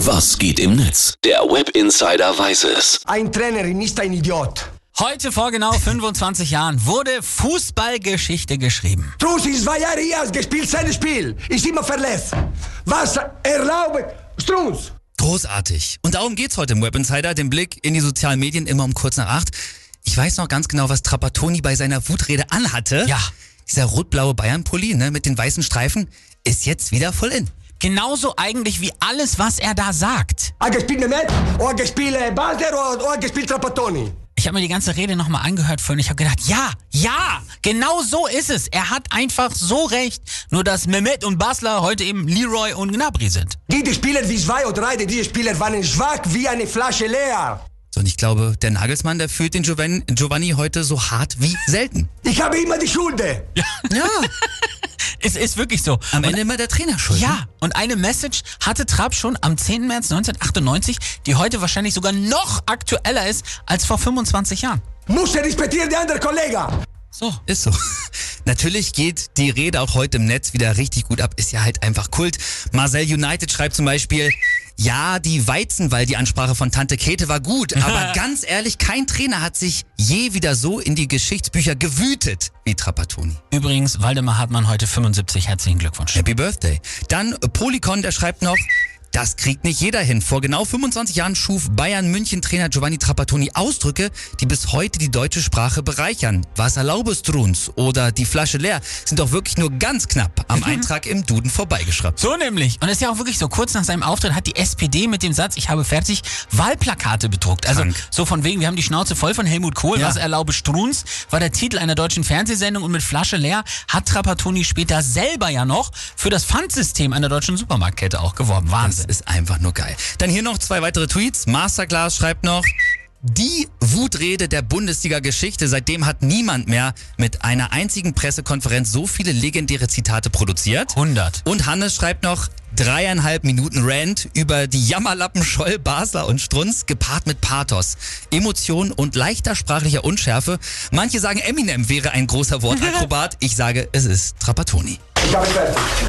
Was geht im Netz? Der Web Insider weiß es. Ein Trainer ist ein Idiot. Heute vor genau 25 Jahren wurde Fußballgeschichte geschrieben. Ist zwei Jahre hier, gespielt sein Spiel. Ist immer verletzt. Was erlaube Strunz? Großartig. Und darum geht's heute im Web Insider, den Blick in die sozialen Medien immer um kurz nach acht. Ich weiß noch ganz genau, was Trapattoni bei seiner Wutrede anhatte. Ja. Dieser rot-blaue Bayern-Pulli, ne, mit den weißen Streifen, ist jetzt wieder voll in. Genauso eigentlich wie alles, was er da sagt. Gespielt Trapattoni? Ich habe mir die ganze Rede nochmal angehört vorhin. Ich habe gedacht, ja, ja, genau so ist es. Er hat einfach so recht. Nur dass Mehmet und Basler heute eben Leroy und Gnabry sind. Die, die Spieler wie zwei oder drei, diese Spieler waren schwach wie eine Flasche leer. So, und ich glaube, der Nagelsmann, der fühlt den Giovanni, Giovanni heute so hart wie selten. Ich habe immer die Schuld. Ja. Es ist wirklich so. Am Ende immer der Trainer schuld. ne? Ja, und eine Message hatte Trapp schon am 10. März 1998, die heute wahrscheinlich sogar noch aktueller ist als vor 25 Jahren. Muss er respektieren die anderen Kollegen. So. Ist so. Natürlich geht die Rede auch heute im Netz wieder richtig gut ab. Ist ja halt einfach Kult. Marcel United schreibt zum Beispiel, ja, die Weizenwall, die Ansprache von Tante Käthe war gut, aber ganz ehrlich, kein Trainer hat sich je wieder so in die Geschichtsbücher gewütet wie Trapattoni. Übrigens, Waldemar Hartmann heute 75. Herzlichen Glückwunsch. Happy Birthday. Dann Polycon, der schreibt noch, das kriegt nicht jeder hin. Vor genau 25 Jahren schuf Bayern München Trainer Giovanni Trapattoni Ausdrücke, die bis heute die deutsche Sprache bereichern. Was erlaubest du uns? Oder die Flasche leer sind doch wirklich nur ganz knapp am Eintrag im Duden vorbeigeschraubt. So nämlich. Und es ist ja auch wirklich so, kurz nach seinem Auftritt hat die SPD mit dem Satz, ich habe fertig, Wahlplakate bedruckt. Also Krank. so von wegen, wir haben die Schnauze voll von Helmut Kohl, Ja. was erlaube Strunz, war der Titel einer deutschen Fernsehsendung und mit Flasche leer hat Trapattoni später selber ja noch für das Pfandsystem einer deutschen Supermarktkette auch geworben. Wahnsinn. Ist einfach nur geil. Dann hier noch zwei weitere Tweets. Masterclass schreibt noch, die Wutrede der Bundesliga-Geschichte. Seitdem hat niemand mehr mit einer einzigen Pressekonferenz so viele legendäre Zitate produziert. 100. Und Hannes schreibt noch dreieinhalb Minuten Rant über die Jammerlappen Scholl, Basler und Strunz, gepaart mit Pathos, Emotion und leichter sprachlicher Unschärfe. Manche sagen, Eminem wäre ein großer Wortakrobat. Ich sage, es ist Trapattoni. Ich habe fertig.